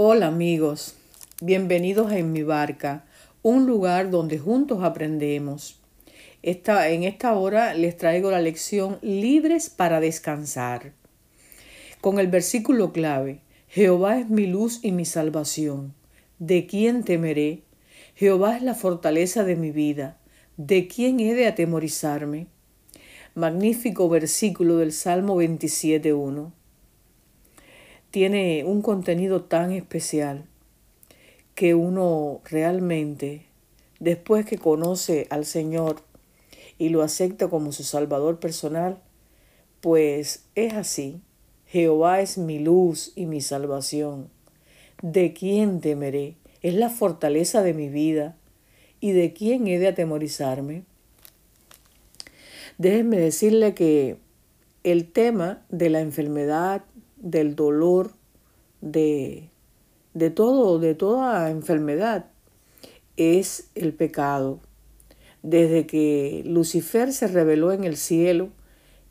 Hola amigos, bienvenidos a En mi barca, un lugar donde juntos aprendemos. Esta, en esta hora les traigo la lección Libres para descansar. Con el versículo clave, Jehová es mi luz y mi salvación. ¿De quién temeré? Jehová es la fortaleza de mi vida. ¿De quién he de atemorizarme? Magnífico versículo del Salmo 27.1 tiene un contenido tan especial que uno realmente, después que conoce al Señor y lo acepta como su Salvador personal, pues es así. Jehová es mi luz y mi salvación. ¿De quién temeré? Es la fortaleza de mi vida. ¿Y de quién he de atemorizarme? Déjenme decirle que el tema de la enfermedad, del dolor, de, de todo, de toda enfermedad, es el pecado. Desde que Lucifer se reveló en el cielo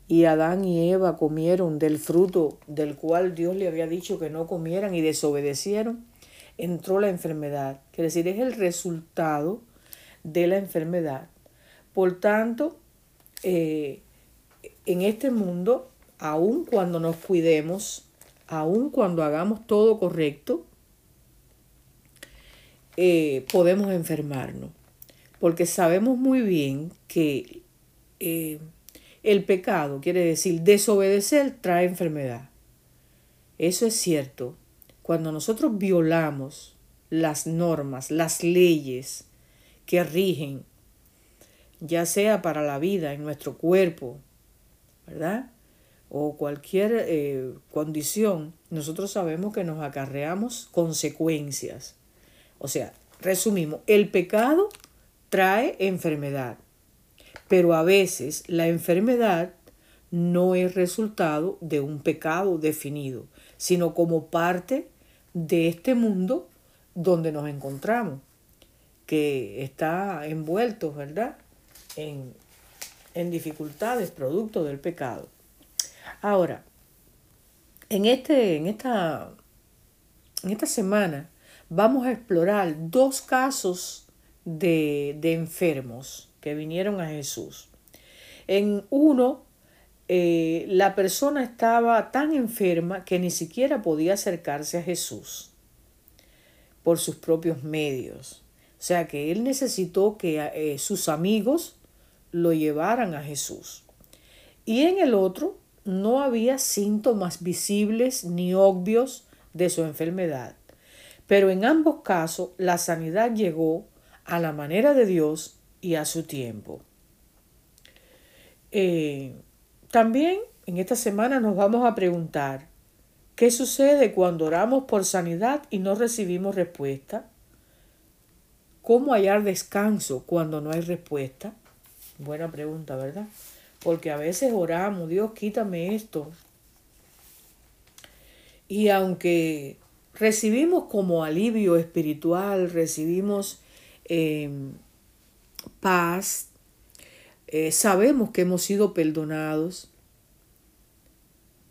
y Adán y Eva comieron del fruto del cual Dios le había dicho que no comieran y desobedecieron, entró la enfermedad. Quiere decir, es el resultado de la enfermedad. Por tanto, eh, en este mundo aun cuando nos cuidemos, aun cuando hagamos todo correcto, eh, podemos enfermarnos. Porque sabemos muy bien que eh, el pecado, quiere decir desobedecer, trae enfermedad. Eso es cierto. Cuando nosotros violamos las normas, las leyes que rigen, ya sea para la vida en nuestro cuerpo, ¿verdad? O cualquier eh, condición, nosotros sabemos que nos acarreamos consecuencias. O sea, resumimos, el pecado trae enfermedad, pero a veces la enfermedad no es resultado de un pecado definido, sino como parte de este mundo donde nos encontramos, que está envuelto, ¿verdad?, en, en dificultades producto del pecado. Ahora, en, este, en, esta, en esta semana vamos a explorar dos casos de, de enfermos que vinieron a Jesús. En uno, eh, la persona estaba tan enferma que ni siquiera podía acercarse a Jesús por sus propios medios. O sea que él necesitó que eh, sus amigos lo llevaran a Jesús. Y en el otro, no había síntomas visibles ni obvios de su enfermedad. Pero en ambos casos la sanidad llegó a la manera de Dios y a su tiempo. Eh, también en esta semana nos vamos a preguntar, ¿qué sucede cuando oramos por sanidad y no recibimos respuesta? ¿Cómo hallar descanso cuando no hay respuesta? Buena pregunta, ¿verdad? Porque a veces oramos, Dios, quítame esto. Y aunque recibimos como alivio espiritual, recibimos em, paz, eh, sabemos que hemos sido perdonados,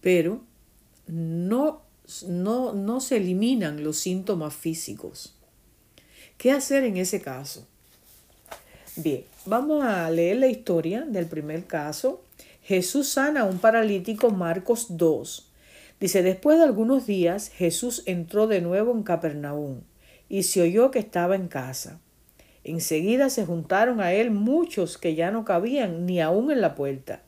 pero no, no, no se eliminan los síntomas físicos. ¿Qué hacer en ese caso? Bien, vamos a leer la historia del primer caso. Jesús sana a un paralítico, Marcos 2. Dice, después de algunos días, Jesús entró de nuevo en Capernaum y se oyó que estaba en casa. Enseguida se juntaron a él muchos que ya no cabían ni aún en la puerta,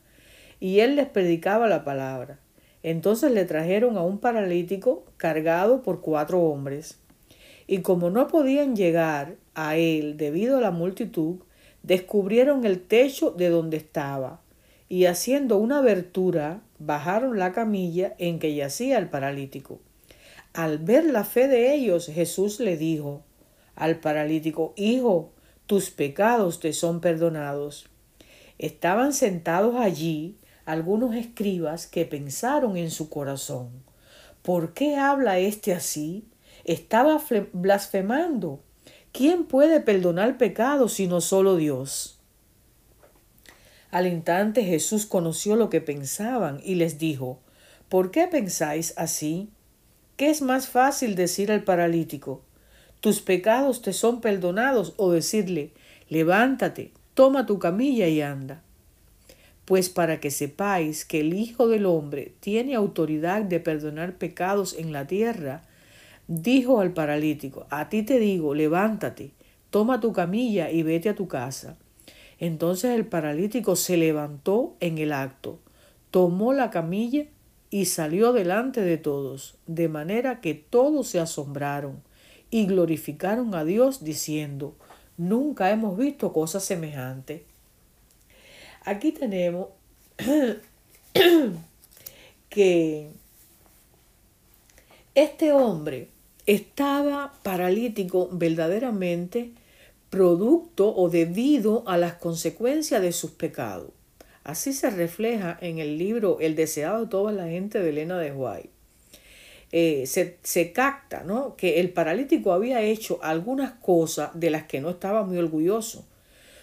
y él les predicaba la palabra. Entonces le trajeron a un paralítico cargado por cuatro hombres. Y como no podían llegar a él debido a la multitud, descubrieron el techo de donde estaba y haciendo una abertura bajaron la camilla en que yacía el paralítico. Al ver la fe de ellos, Jesús le dijo al paralítico, Hijo, tus pecados te son perdonados. Estaban sentados allí algunos escribas que pensaron en su corazón, ¿por qué habla éste así? Estaba blasfemando. ¿Quién puede perdonar pecados sino solo Dios? Al instante Jesús conoció lo que pensaban y les dijo, ¿por qué pensáis así? ¿Qué es más fácil decir al paralítico? ¿Tus pecados te son perdonados? o decirle, levántate, toma tu camilla y anda. Pues para que sepáis que el Hijo del Hombre tiene autoridad de perdonar pecados en la tierra, dijo al paralítico, a ti te digo, levántate, toma tu camilla y vete a tu casa. Entonces el paralítico se levantó en el acto, tomó la camilla y salió delante de todos, de manera que todos se asombraron y glorificaron a Dios diciendo, nunca hemos visto cosa semejante. Aquí tenemos que este hombre estaba paralítico verdaderamente producto o debido a las consecuencias de sus pecados. Así se refleja en el libro El deseado de toda la gente de Elena de White. Eh, se, se, capta ¿no? que el paralítico había hecho algunas cosas de las que no estaba muy orgulloso.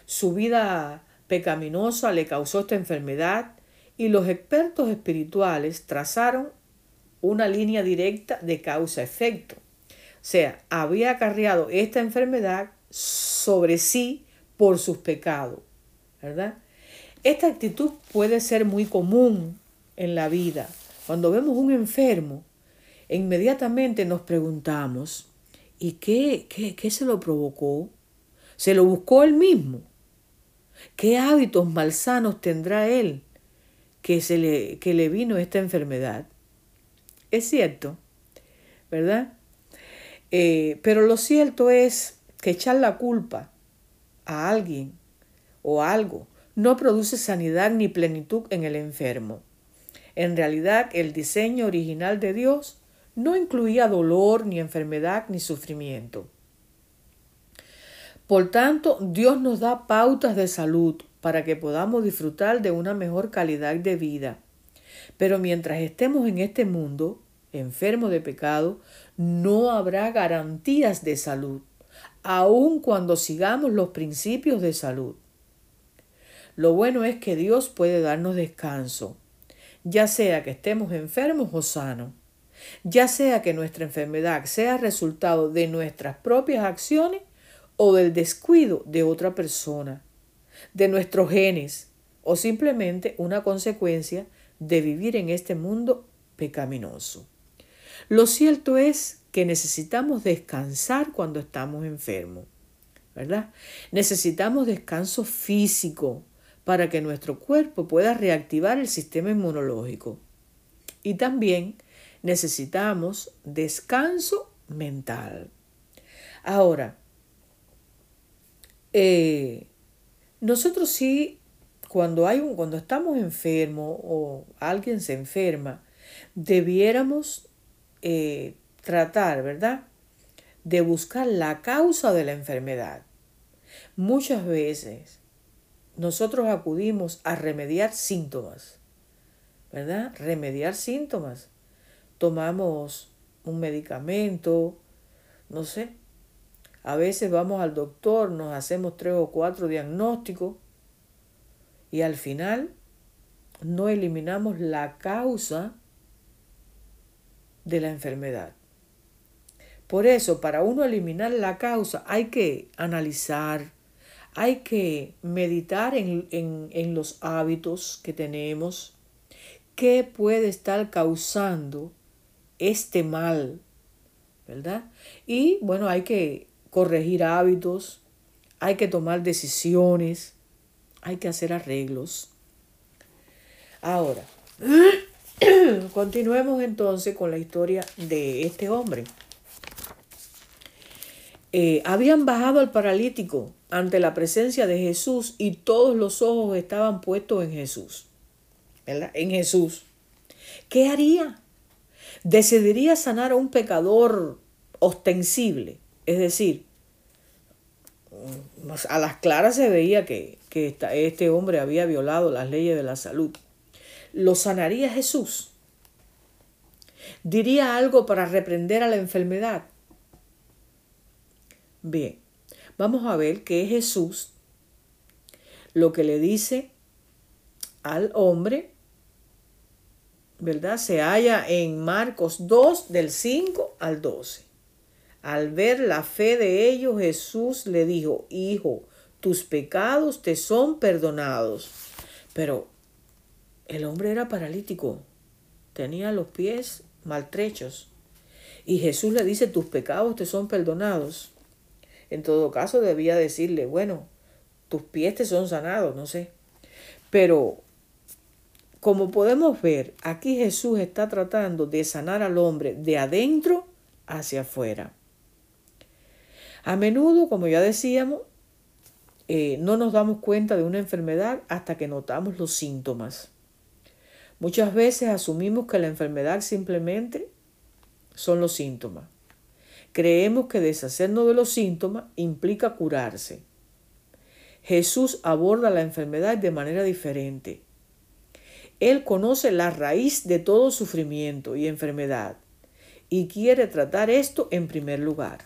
Su vida pecaminosa le causó esta enfermedad y los expertos espirituales trazaron una línea directa de causa-efecto. Sea, había acarreado esta enfermedad sobre sí por sus pecados, ¿verdad? Esta actitud puede ser muy común en la vida. Cuando vemos un enfermo, inmediatamente nos preguntamos, ¿y qué, qué, qué se lo provocó? ¿Se lo buscó él mismo? ¿Qué hábitos malsanos tendrá él que, se le, que le vino esta enfermedad? Es cierto, ¿verdad? Eh, pero lo cierto es que echar la culpa a alguien o algo no produce sanidad ni plenitud en el enfermo. En realidad, el diseño original de Dios no incluía dolor, ni enfermedad, ni sufrimiento. Por tanto, Dios nos da pautas de salud para que podamos disfrutar de una mejor calidad de vida. Pero mientras estemos en este mundo, enfermo de pecado, no habrá garantías de salud, aun cuando sigamos los principios de salud. Lo bueno es que Dios puede darnos descanso, ya sea que estemos enfermos o sanos, ya sea que nuestra enfermedad sea resultado de nuestras propias acciones o del descuido de otra persona, de nuestros genes o simplemente una consecuencia de vivir en este mundo pecaminoso. Lo cierto es que necesitamos descansar cuando estamos enfermos, ¿verdad? Necesitamos descanso físico, para que nuestro cuerpo pueda reactivar el sistema inmunológico. Y también necesitamos descanso mental. Ahora, eh, nosotros sí, cuando, hay un, cuando estamos enfermos o alguien se enferma, debiéramos eh, tratar, ¿verdad? De buscar la causa de la enfermedad. Muchas veces nosotros acudimos a remediar síntomas, ¿verdad? Remediar síntomas. Tomamos un medicamento, no sé. A veces vamos al doctor, nos hacemos tres o cuatro diagnósticos y al final no eliminamos la causa de la enfermedad. Por eso, para uno eliminar la causa hay que analizar, hay que meditar en, los hábitos que tenemos, qué puede estar causando este mal, ¿verdad? Y bueno, hay que corregir hábitos, hay que tomar decisiones, hay que hacer arreglos. Ahora, continuemos entonces con la historia de este hombre. Eh, habían bajado al paralítico ante la presencia de Jesús y todos los ojos estaban puestos en Jesús. ¿Verdad? En Jesús. ¿Qué haría? Decidiría sanar a un pecador ostensible. Es decir, a las claras se veía que, que este hombre había violado las leyes de la salud. ¿Lo sanaría Jesús? ¿Diría algo para reprender a la enfermedad? Bien, vamos a ver que es Jesús lo que le dice al hombre ¿verdad? Se halla en Marcos 2 del 5 al 12. Al ver la fe de ellos, Jesús le dijo, Hijo, tus pecados te son perdonados. Pero el hombre era paralítico, tenía los pies maltrechos. Y Jesús le dice, tus pecados te son perdonados. En todo caso, debía decirle, bueno, tus pies te son sanados, no sé. Pero como podemos ver, aquí Jesús está tratando de sanar al hombre de adentro hacia afuera. A menudo, como ya decíamos, eh, no nos damos cuenta de una enfermedad hasta que notamos los síntomas. Muchas veces asumimos que la enfermedad simplemente son los síntomas. Creemos que deshacernos de los síntomas implica curarse. Jesús aborda la enfermedad de manera diferente. Él conoce la raíz de todo sufrimiento y enfermedad y quiere tratar esto en primer lugar.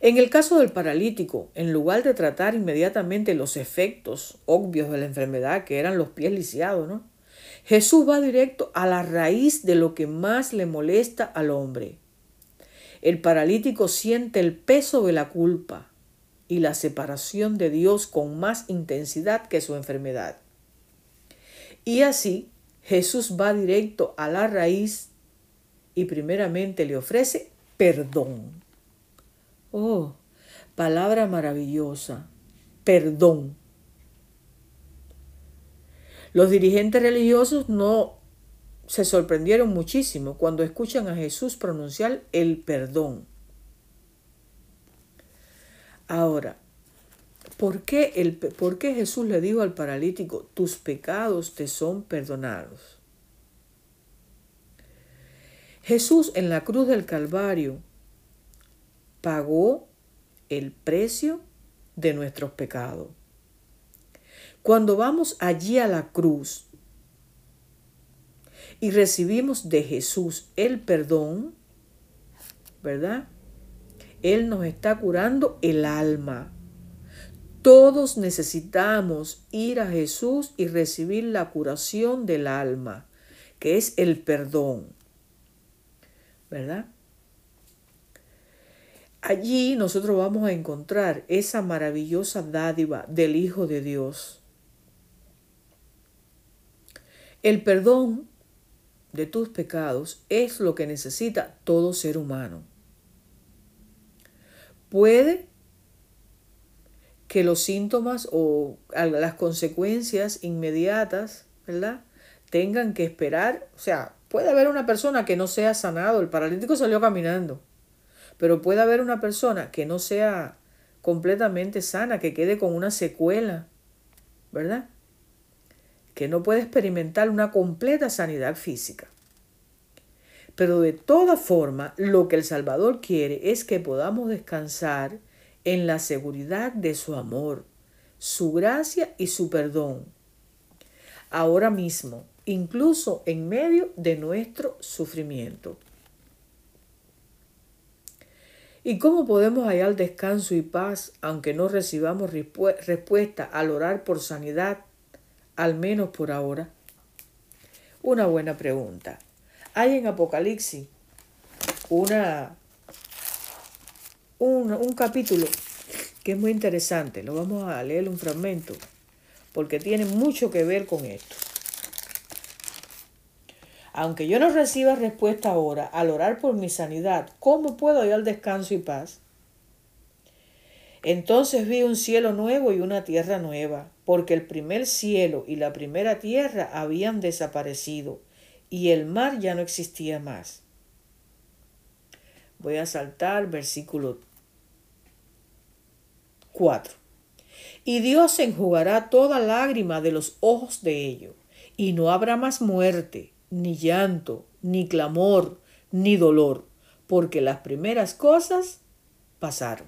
En el caso del paralítico, en lugar de tratar inmediatamente los efectos obvios de la enfermedad, que eran los pies lisiados, ¿no? Jesús va directo a la raíz de lo que más le molesta al hombre. El paralítico siente el peso de la culpa y la separación de Dios con más intensidad que su enfermedad. Y así Jesús va directo a la raíz y primeramente le ofrece perdón. Oh, palabra maravillosa, perdón. Los dirigentes religiosos no se sorprendieron muchísimo cuando escuchan a Jesús pronunciar el perdón. Ahora, ¿por qué, el, ¿por qué Jesús le dijo al paralítico, tus pecados te son perdonados? Jesús en la cruz del Calvario pagó el precio de nuestros pecados. Cuando vamos allí a la cruz y recibimos de Jesús el perdón, ¿verdad? Él nos está curando el alma. Todos necesitamos ir a Jesús y recibir la curación del alma, que es el perdón. ¿Verdad? Allí nosotros vamos a encontrar esa maravillosa dádiva del Hijo de Dios. El perdón de tus pecados es lo que necesita todo ser humano. Puede que los síntomas o las consecuencias inmediatas, ¿verdad? Tengan que esperar, o sea, puede haber una persona que no sea sanado, el paralítico salió caminando pero puede haber una persona que no sea completamente sana, que quede con una secuela, ¿verdad? Que no puede experimentar una completa sanidad física. Pero de toda forma, lo que el Salvador quiere es que podamos descansar en la seguridad de su amor, su gracia y su perdón. Ahora mismo, incluso en medio de nuestro sufrimiento. ¿Y cómo podemos hallar descanso y paz aunque no recibamos respuesta al orar por sanidad, al menos por ahora? Una buena pregunta. Hay en Apocalipsis una, un, un capítulo que es muy interesante. Lo vamos a leer un fragmento porque tiene mucho que ver con esto. Aunque yo no reciba respuesta ahora al orar por mi sanidad, ¿cómo puedo hallar descanso y paz? Entonces vi un cielo nuevo y una tierra nueva, porque el primer cielo y la primera tierra habían desaparecido, y el mar ya no existía más. Voy a saltar versículo 4. Y Dios enjugará toda lágrima de los ojos de ellos, y no habrá más muerte ni llanto, ni clamor, ni dolor, porque las primeras cosas pasaron.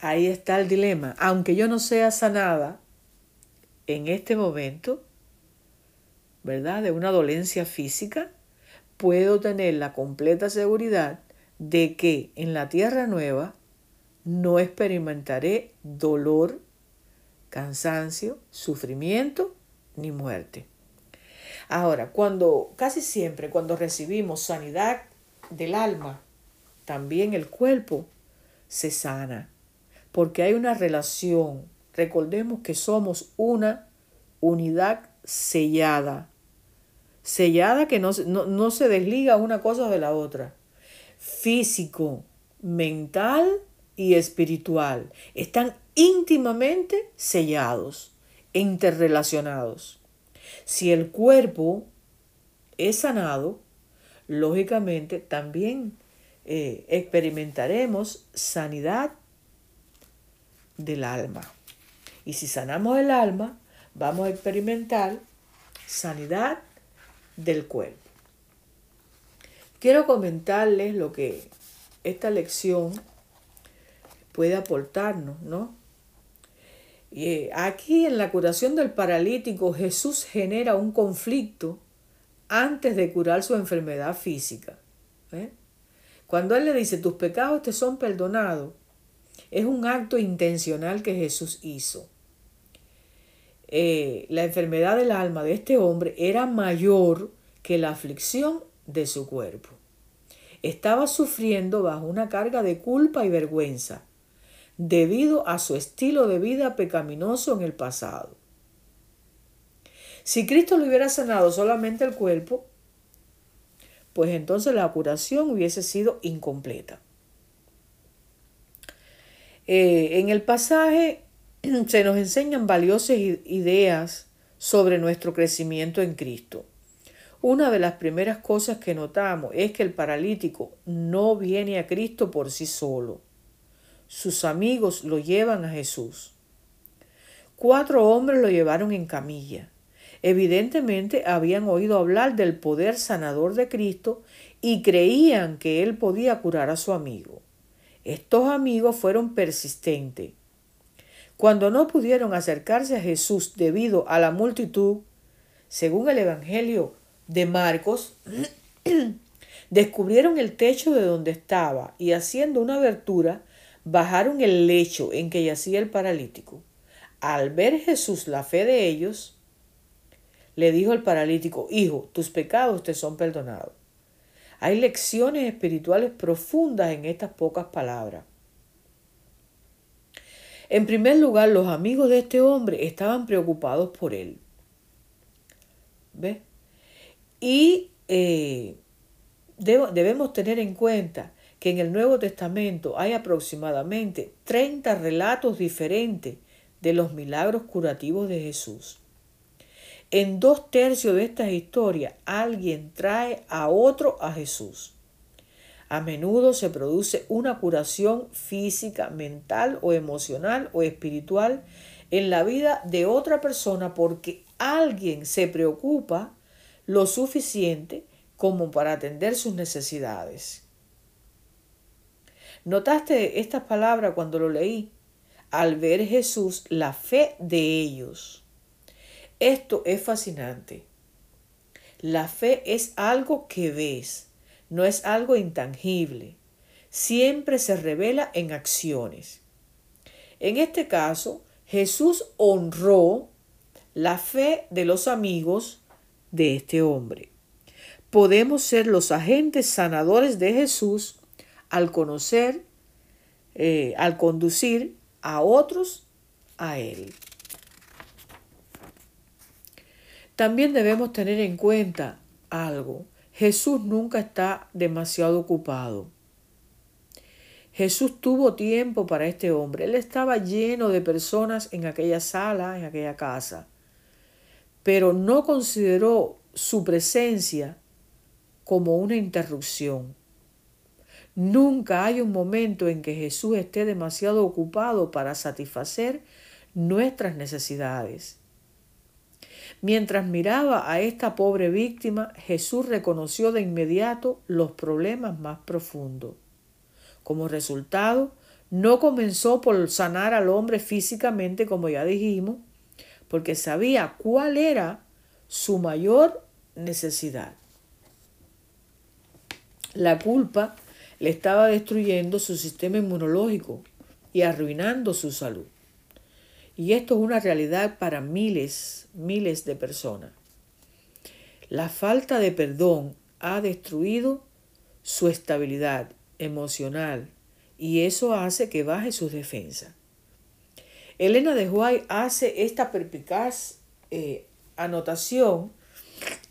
Ahí está el dilema. Aunque yo no sea sanada en este momento, ¿verdad? De una dolencia física, puedo tener la completa seguridad de que en la tierra nueva no experimentaré dolor, cansancio, sufrimiento ni muerte. Ahora, cuando casi siempre cuando recibimos sanidad del alma, también el cuerpo se sana, porque hay una relación. Recordemos que somos una unidad sellada, sellada que no, no se desliga una cosa de la otra. Físico, mental y espiritual están íntimamente sellados, interrelacionados. Si el cuerpo es sanado, lógicamente también eh, experimentaremos sanidad del alma. Y si sanamos el alma, vamos a experimentar sanidad del cuerpo. Quiero comentarles lo que esta lección puede aportarnos, ¿no? Eh, aquí en la curación del paralítico Jesús genera un conflicto antes de curar su enfermedad física. ¿eh? Cuando Él le dice, tus pecados te son perdonados, es un acto intencional que Jesús hizo. Eh, la enfermedad del alma de este hombre era mayor que la aflicción de su cuerpo. Estaba sufriendo bajo una carga de culpa y vergüenza debido a su estilo de vida pecaminoso en el pasado. Si Cristo le hubiera sanado solamente el cuerpo, pues entonces la curación hubiese sido incompleta. Eh, en el pasaje se nos enseñan valiosas ideas sobre nuestro crecimiento en Cristo. Una de las primeras cosas que notamos es que el paralítico no viene a Cristo por sí solo sus amigos lo llevan a Jesús. Cuatro hombres lo llevaron en camilla. Evidentemente habían oído hablar del poder sanador de Cristo y creían que él podía curar a su amigo. Estos amigos fueron persistentes. Cuando no pudieron acercarse a Jesús debido a la multitud, según el Evangelio de Marcos, descubrieron el techo de donde estaba y haciendo una abertura bajaron el lecho en que yacía el paralítico. Al ver Jesús la fe de ellos, le dijo el paralítico, Hijo, tus pecados te son perdonados. Hay lecciones espirituales profundas en estas pocas palabras. En primer lugar, los amigos de este hombre estaban preocupados por él. ¿Ves? Y eh, debemos tener en cuenta que en el Nuevo Testamento hay aproximadamente 30 relatos diferentes de los milagros curativos de Jesús. En dos tercios de estas historias alguien trae a otro a Jesús. A menudo se produce una curación física, mental o emocional o espiritual en la vida de otra persona porque alguien se preocupa lo suficiente como para atender sus necesidades. ¿Notaste estas palabras cuando lo leí? Al ver Jesús la fe de ellos. Esto es fascinante. La fe es algo que ves, no es algo intangible. Siempre se revela en acciones. En este caso, Jesús honró la fe de los amigos de este hombre. Podemos ser los agentes sanadores de Jesús al conocer, eh, al conducir a otros a Él. También debemos tener en cuenta algo. Jesús nunca está demasiado ocupado. Jesús tuvo tiempo para este hombre. Él estaba lleno de personas en aquella sala, en aquella casa. Pero no consideró su presencia como una interrupción. Nunca hay un momento en que Jesús esté demasiado ocupado para satisfacer nuestras necesidades. Mientras miraba a esta pobre víctima, Jesús reconoció de inmediato los problemas más profundos. Como resultado, no comenzó por sanar al hombre físicamente, como ya dijimos, porque sabía cuál era su mayor necesidad. La culpa le estaba destruyendo su sistema inmunológico y arruinando su salud. Y esto es una realidad para miles, miles de personas. La falta de perdón ha destruido su estabilidad emocional y eso hace que baje sus defensas. Elena de Huay hace esta perpicaz eh, anotación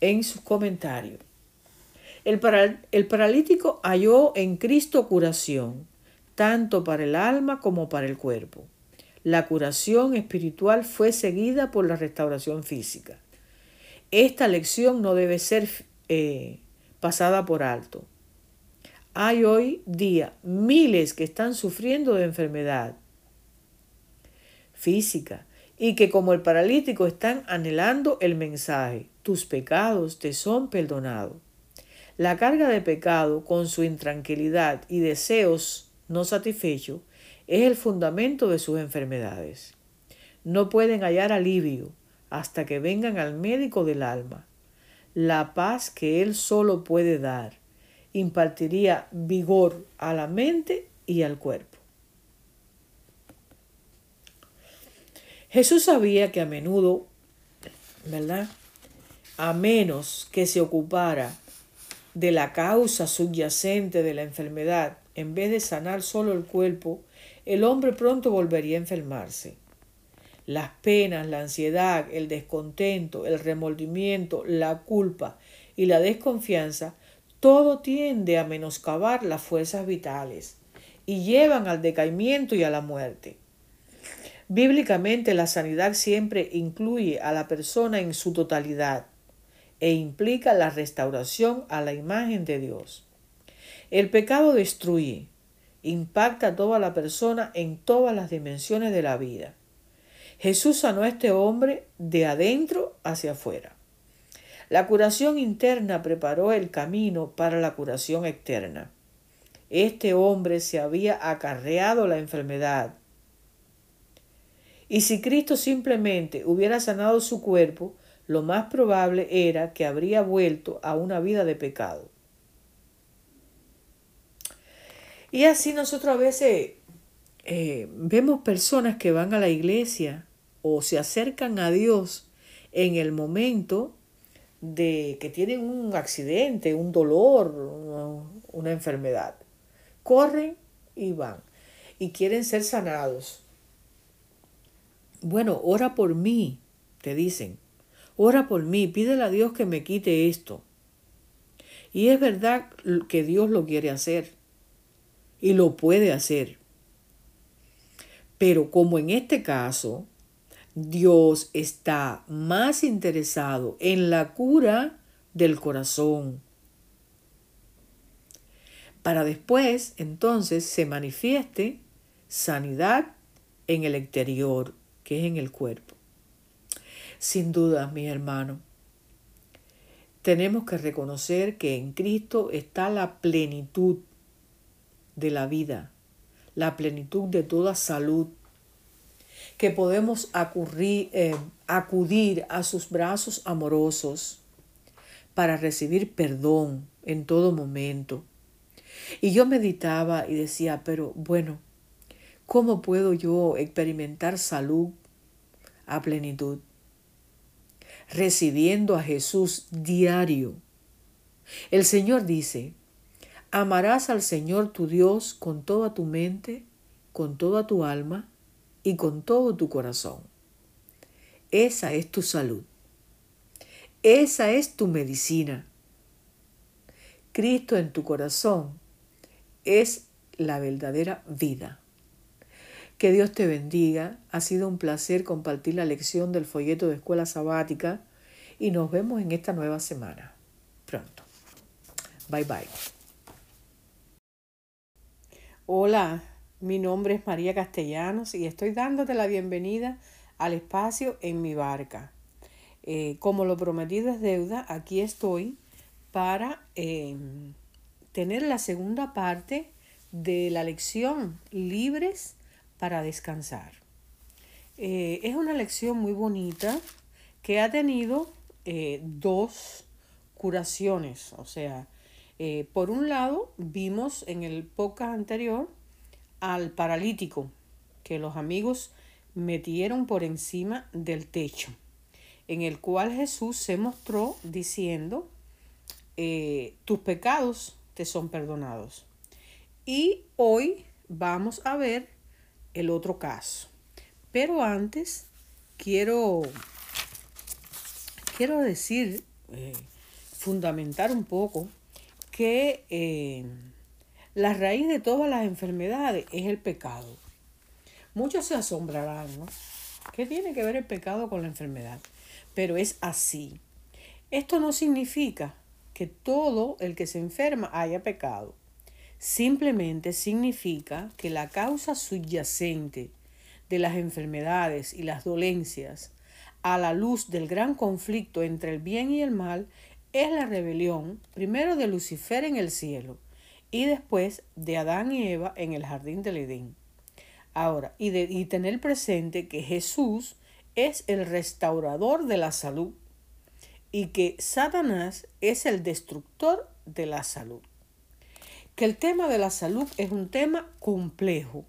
en sus comentarios. El, paralítico halló en Cristo curación, tanto para el alma como para el cuerpo. La curación espiritual fue seguida por la restauración física. Esta lección no debe ser eh, pasada por alto. Hay hoy día miles que están sufriendo de enfermedad física y que como el paralítico están anhelando el mensaje, tus pecados te son perdonados. La carga de pecado con su intranquilidad y deseos no satisfechos es el fundamento de sus enfermedades. No pueden hallar alivio hasta que vengan al médico del alma. La paz que Él solo puede dar impartiría vigor a la mente y al cuerpo. Jesús sabía que a menudo, ¿verdad? A menos que se ocupara de la causa subyacente de la enfermedad, en vez de sanar solo el cuerpo, el hombre pronto volvería a enfermarse. Las penas, la ansiedad, el descontento, el remordimiento, la culpa y la desconfianza, todo tiende a menoscabar las fuerzas vitales y llevan al decaimiento y a la muerte. Bíblicamente la sanidad siempre incluye a la persona en su totalidad e implica la restauración a la imagen de Dios. El pecado destruye, impacta a toda la persona en todas las dimensiones de la vida. Jesús sanó a este hombre de adentro hacia afuera. La curación interna preparó el camino para la curación externa. Este hombre se había acarreado la enfermedad y si Cristo simplemente hubiera sanado su cuerpo, lo más probable era que habría vuelto a una vida de pecado. Y así nosotros a veces eh, vemos personas que van a la iglesia o se acercan a Dios en el momento de que tienen un accidente, un dolor, una enfermedad. Corren y van y quieren ser sanados. Bueno, ora por mí, te dicen. Ora por mí, pídele a Dios que me quite esto. Y es verdad que Dios lo quiere hacer. Y lo puede hacer. Pero como en este caso, Dios está más interesado en la cura del corazón. Para después, entonces, se manifieste sanidad en el exterior que es en el cuerpo. Sin duda, mi hermano, tenemos que reconocer que en Cristo está la plenitud de la vida, la plenitud de toda salud, que podemos eh, acudir a sus brazos amorosos para recibir perdón en todo momento. Y yo meditaba y decía, pero bueno, ¿Cómo puedo yo experimentar salud a plenitud? Recibiendo a Jesús diario. El Señor dice, amarás al Señor tu Dios con toda tu mente, con toda tu alma y con todo tu corazón. Esa es tu salud. Esa es tu medicina. Cristo en tu corazón es la verdadera vida. Que Dios te bendiga. Ha sido un placer compartir la lección del folleto de escuela sabática y nos vemos en esta nueva semana. Pronto. Bye bye. Hola, mi nombre es María Castellanos y estoy dándote la bienvenida al espacio en mi barca. Eh, como lo prometido es deuda, aquí estoy para eh, tener la segunda parte de la lección Libres para descansar. Eh, es una lección muy bonita que ha tenido eh, dos curaciones. O sea, eh, por un lado, vimos en el podcast anterior al paralítico, que los amigos metieron por encima del techo, en el cual Jesús se mostró diciendo, tus pecados te son perdonados. Y hoy vamos a ver el otro caso. Pero antes quiero, quiero decir, eh, fundamentar un poco, que eh, la raíz de todas las enfermedades es el pecado. Muchos se asombrarán, ¿no? ¿Qué tiene que ver el pecado con la enfermedad? Pero es así. Esto no significa que todo el que se enferma haya pecado. Simplemente significa que la causa subyacente de las enfermedades y las dolencias a la luz del gran conflicto entre el bien y el mal es la rebelión primero de Lucifer en el cielo y después de Adán y Eva en el jardín del Edén. Ahora, y, de, y tener presente que Jesús es el restaurador de la salud y que Satanás es el destructor de la salud. Que el tema de la salud es un tema complejo,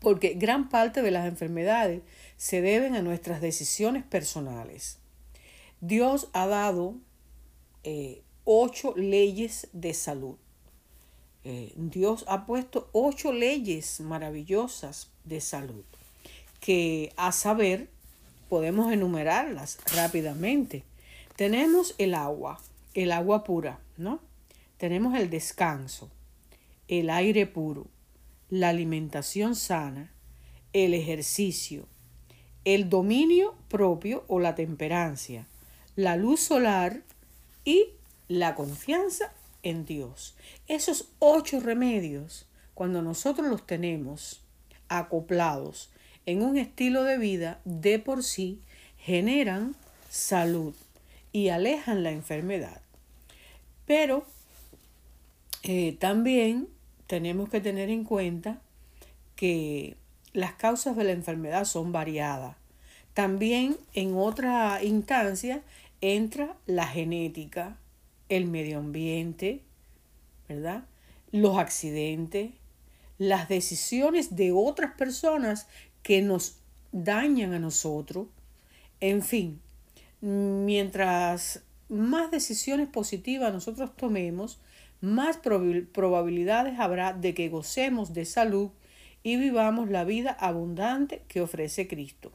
porque gran parte de las enfermedades se deben a nuestras decisiones personales. Dios ha dado eh, ocho leyes de salud. Eh, Dios ha puesto ocho leyes maravillosas de salud que a saber podemos enumerarlas rápidamente. Tenemos el agua, el agua pura, ¿no? Tenemos el descanso, el aire puro, la alimentación sana, el ejercicio, el dominio propio o la temperancia, la luz solar y la confianza en Dios. Esos ocho remedios, cuando nosotros los tenemos acoplados en un estilo de vida de por sí, generan salud y alejan la enfermedad. Pero eh, también tenemos que tener en cuenta que las causas de la enfermedad son variadas. También en otra instancia entra la genética, el medio ambiente, ¿verdad? Los accidentes, las decisiones de otras personas que nos dañan a nosotros. En fin, mientras más decisiones positivas nosotros tomemos, más probabilidades habrá de que gocemos de salud y vivamos la vida abundante que ofrece Cristo.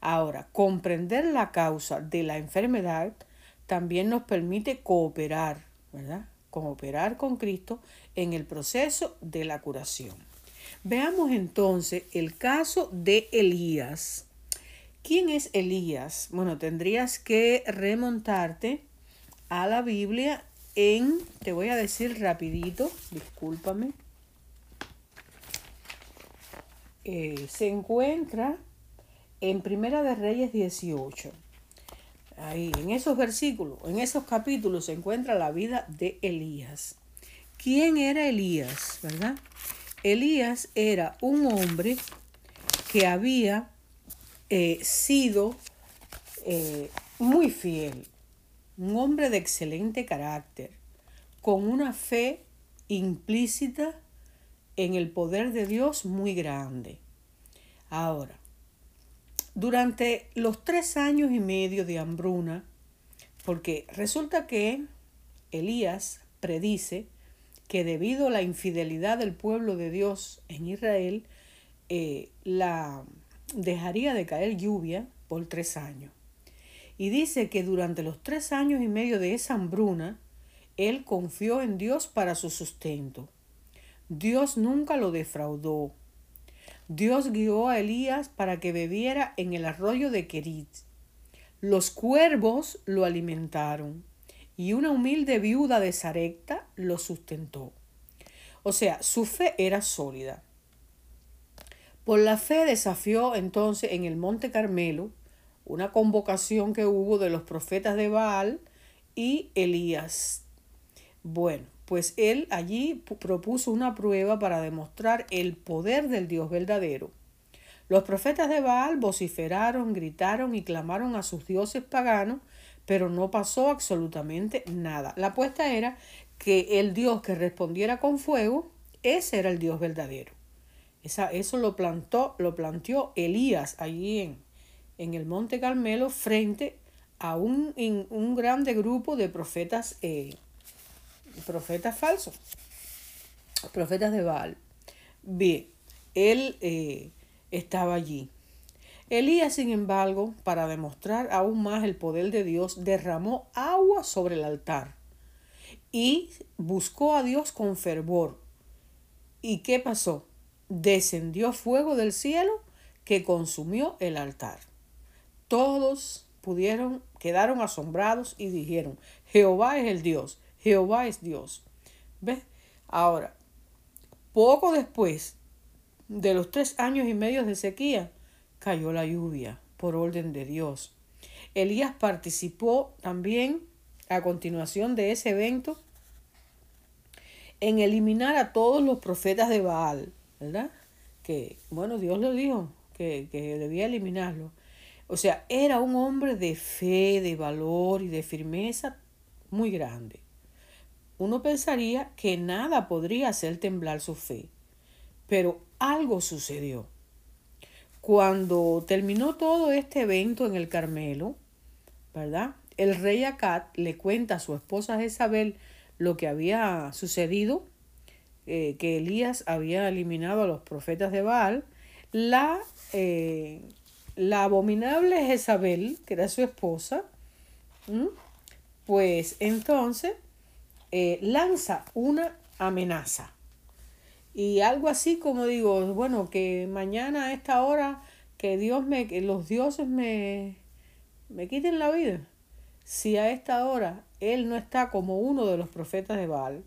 Ahora, comprender la causa de la enfermedad también nos permite cooperar, ¿verdad? Cooperar con Cristo en el proceso de la curación. Veamos entonces el caso de Elías. ¿Quién es Elías? Bueno, tendrías que remontarte a la Biblia en, te voy a decir rapidito, discúlpame, eh, se encuentra en Primera de Reyes 18. Ahí, en esos versículos, en esos capítulos se encuentra la vida de Elías. ¿Quién era Elías? ¿Verdad? Elías era un hombre que había eh, sido eh, muy fiel, un hombre de excelente carácter, con una fe implícita en el poder de Dios muy grande. Ahora, durante los tres años y medio de hambruna, porque resulta que Elías predice que debido a la infidelidad del pueblo de Dios en Israel, eh, la dejaría de caer lluvia por tres años. Y dice que durante los tres años y medio de esa hambruna, él confió en Dios para su sustento. Dios nunca lo defraudó. Dios guió a Elías para que bebiera en el arroyo de Kerit. Los cuervos lo alimentaron y una humilde viuda de Sarepta lo sustentó. O sea, su fe era sólida. Por la fe desafió entonces en el Monte Carmelo una convocación que hubo de los profetas de Baal y Elías. Bueno, pues él allí propuso una prueba para demostrar el poder del Dios verdadero. Los profetas de Baal vociferaron, gritaron y clamaron a sus dioses paganos, pero no pasó absolutamente nada. La apuesta era que el Dios que respondiera con fuego, ese era el Dios verdadero. Esa, eso lo plantó, lo planteó Elías allí en, en el Monte Carmelo frente a un, un grande grupo de profetas, eh, profetas falsos, profetas de Baal. Bien, él eh, estaba allí. Elías, sin embargo, para demostrar aún más el poder de Dios, derramó agua sobre el altar y buscó a Dios con fervor. ¿Y qué pasó? Descendió fuego del cielo que consumió el altar. Todos pudieron, quedaron asombrados y dijeron, Jehová es el Dios, Jehová es Dios. ¿Ves? Ahora, poco después de los tres años y medio de sequía, cayó la lluvia por orden de Dios. Elías participó también a continuación de ese evento en eliminar a todos los profetas de Baal, ¿verdad? Que, bueno, Dios le dijo que, que debía eliminarlo. O sea, era un hombre de fe, de valor y de firmeza muy grande. Uno pensaría que nada podría hacer temblar su fe, pero algo sucedió. Cuando terminó todo este evento en el Carmelo, ¿verdad? El rey Acat le cuenta a su esposa Jezabel lo que había sucedido, eh, que Elías había eliminado a los profetas de Baal. La, eh, la abominable Jezabel, que era su esposa, pues entonces eh, lanza una amenaza y algo así como digo, bueno, que mañana a esta hora que Dios me, que los dioses me, me quiten la vida. Si a esta hora él no está como uno de los profetas de Baal.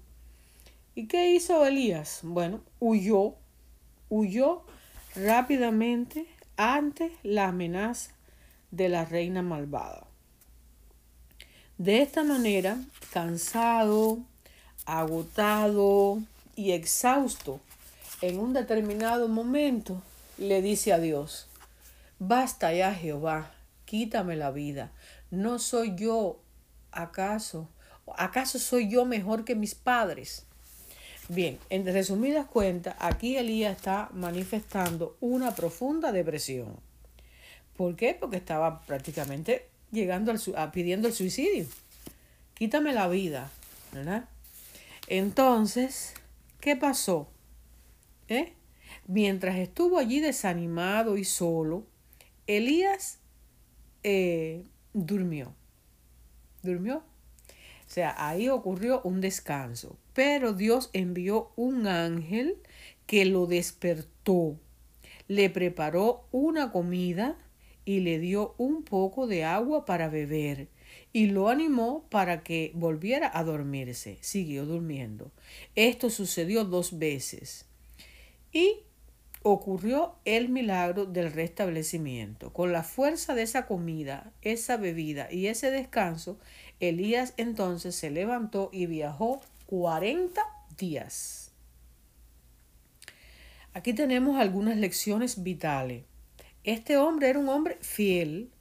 ¿Y qué hizo Elías? Bueno, huyó, huyó rápidamente ante la amenaza de la reina malvada. De esta manera, cansado, agotado, y exhausto en un determinado momento, le dice a Dios, basta ya Jehová, quítame la vida. ¿No soy yo acaso? ¿Acaso soy yo mejor que mis padres? Bien, en resumidas cuentas, aquí Elías está manifestando una profunda depresión. ¿Por qué? Porque estaba prácticamente llegando al, pidiendo el suicidio. Quítame la vida, ¿verdad? Entonces, ¿Qué pasó? ¿Eh? Mientras estuvo allí desanimado y solo, Elías eh, durmió. ¿Durmió? O sea, ahí ocurrió un descanso. Pero Dios envió un ángel que lo despertó, le preparó una comida y le dio un poco de agua para beber y lo animó para que volviera a dormirse. Siguió durmiendo. Esto sucedió dos veces. Y ocurrió el milagro del restablecimiento. Con la fuerza de esa comida, esa bebida y ese descanso, Elías entonces se levantó y viajó 40 días. Aquí tenemos algunas lecciones vitales. Este hombre era un hombre fiel,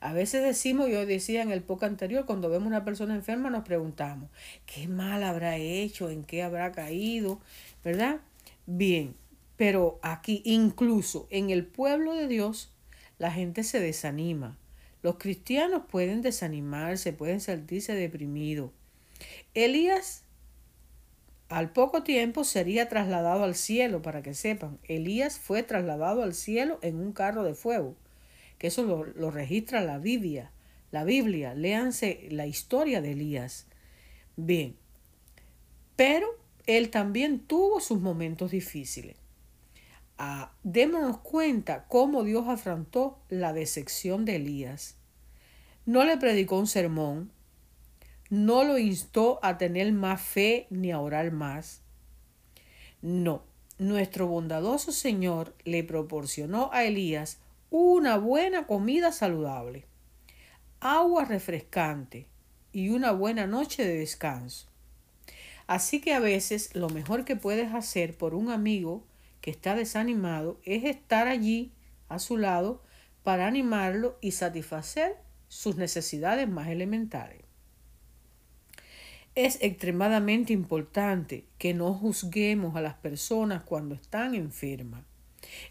a veces decimos, yo decía en el poco anterior, cuando vemos una persona enferma nos preguntamos, ¿qué mal habrá hecho? ¿En qué habrá caído? ¿Verdad? Bien, pero aquí incluso en el pueblo de Dios la gente se desanima. Los cristianos pueden desanimarse, pueden sentirse deprimidos. Elías al poco tiempo sería trasladado al cielo, para que sepan. Elías fue trasladado al cielo en un carro de fuego que eso lo, registra la Biblia. La Biblia, léanse la historia de Elías. Bien, pero él también tuvo sus momentos difíciles. Ah, démonos cuenta cómo Dios afrontó la decepción de Elías. No le predicó un sermón, no lo instó a tener más fe ni a orar más. No, nuestro bondadoso Señor le proporcionó a Elías una buena comida saludable, agua refrescante y una buena noche de descanso. Así que a veces lo mejor que puedes hacer por un amigo que está desanimado es estar allí a su lado para animarlo y satisfacer sus necesidades más elementales. Es extremadamente importante que no juzguemos a las personas cuando están enfermas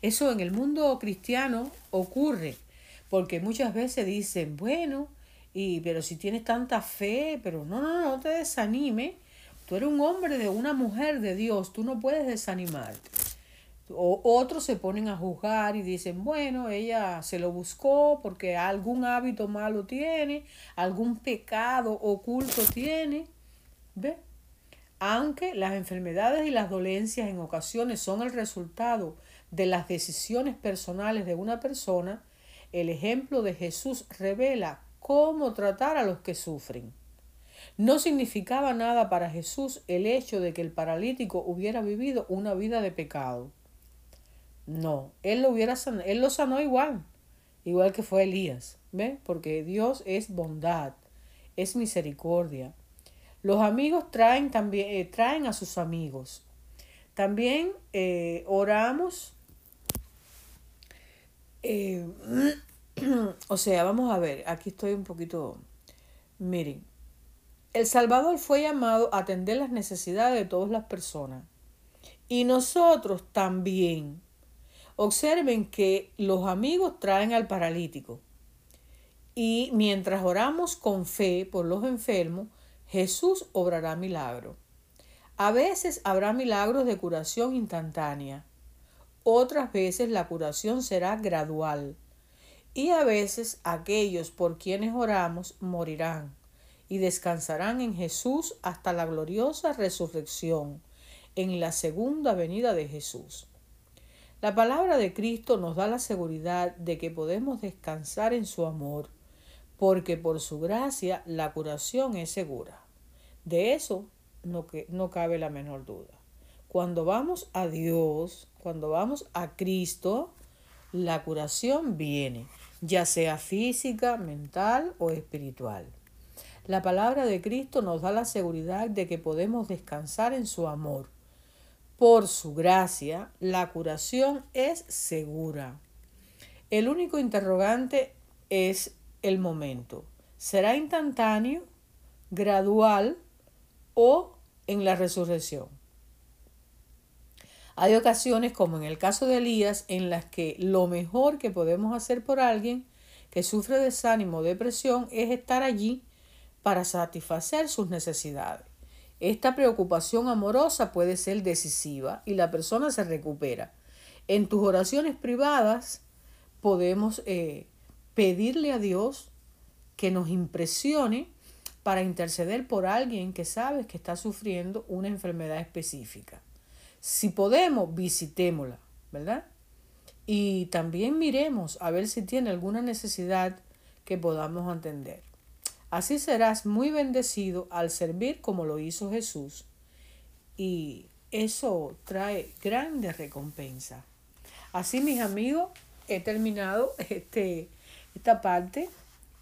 Eso en el mundo cristiano ocurre, porque muchas veces dicen, bueno, y pero si tienes tanta fe, pero no, no, no te desanime. Tú eres un hombre de una mujer de Dios, tú no puedes desanimarte. O otros se ponen a juzgar y dicen, bueno, ella se lo buscó porque algún hábito malo tiene, algún pecado oculto tiene. ¿Ve? Aunque las enfermedades y las dolencias en ocasiones son el resultado de las decisiones personales de una persona, el ejemplo de Jesús revela cómo tratar a los que sufren. No significaba nada para Jesús el hecho de que el paralítico hubiera vivido una vida de pecado. No, él lo hubiera sanado, él lo sanó igual, igual que fue Elías, ¿ve? Porque Dios es bondad, es misericordia. Los amigos traen también eh, traen a sus amigos. También eh, oramos. Eh, o sea, vamos a ver, aquí estoy un poquito. Miren, el Salvador fue llamado a atender las necesidades de todas las personas. Y nosotros también Observen que los amigos traen al paralítico. Y mientras oramos con fe por los enfermos, Jesús obrará milagros. A veces habrá milagros de curación instantánea. Otras veces la curación será gradual. Y a veces aquellos por quienes oramos morirán y descansarán en Jesús hasta la gloriosa resurrección, en la segunda venida de Jesús. La palabra de Cristo nos da la seguridad de que podemos descansar en su amor, porque por su gracia la curación es segura. De eso no, que, no cabe la menor duda. Cuando vamos a Dios, cuando vamos a Cristo, la curación viene, ya sea física, mental o espiritual. La palabra de Cristo nos da la seguridad de que podemos descansar en su amor por su gracia, la curación es segura. El único interrogante es el momento. ¿Será instantáneo, gradual o en la resurrección? Hay ocasiones, como en el caso de Elías, en las que lo mejor que podemos hacer por alguien que sufre desánimo o depresión es estar allí para satisfacer sus necesidades. Esta preocupación amorosa puede ser decisiva y la persona se recupera. En tus oraciones privadas podemos eh, pedirle a Dios que nos impresione para interceder por alguien que sabes que está sufriendo una enfermedad específica. Si podemos, visitémosla, ¿verdad? Y también miremos a ver si tiene alguna necesidad que podamos entender. Así serás muy bendecido al servir como lo hizo Jesús. Y eso trae grande recompensa. Así, mis amigos, he terminado este, esta parte.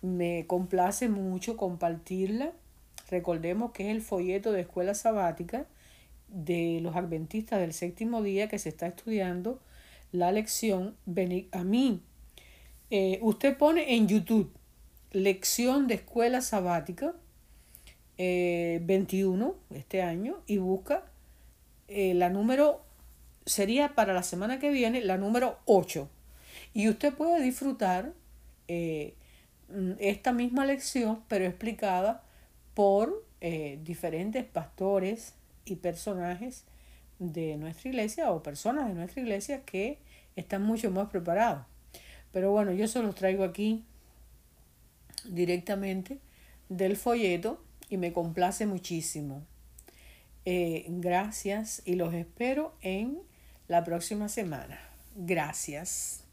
Me complace mucho compartirla. Recordemos que es el folleto de escuela sabática de los adventistas del séptimo día que se está estudiando la lección Venid a mí. Eh, usted pone en YouTube lección de escuela sabática 21 eh, este año y busca eh, la número, sería para la semana que viene, la número 8. Y usted puede disfrutar eh, esta misma lección, pero explicada por diferentes pastores y personajes de nuestra iglesia o personas de nuestra iglesia que están mucho más preparados. Pero bueno, yo se los traigo aquí directamente del folleto y me complace muchísimo. Eh, gracias y los espero en la próxima semana. Gracias.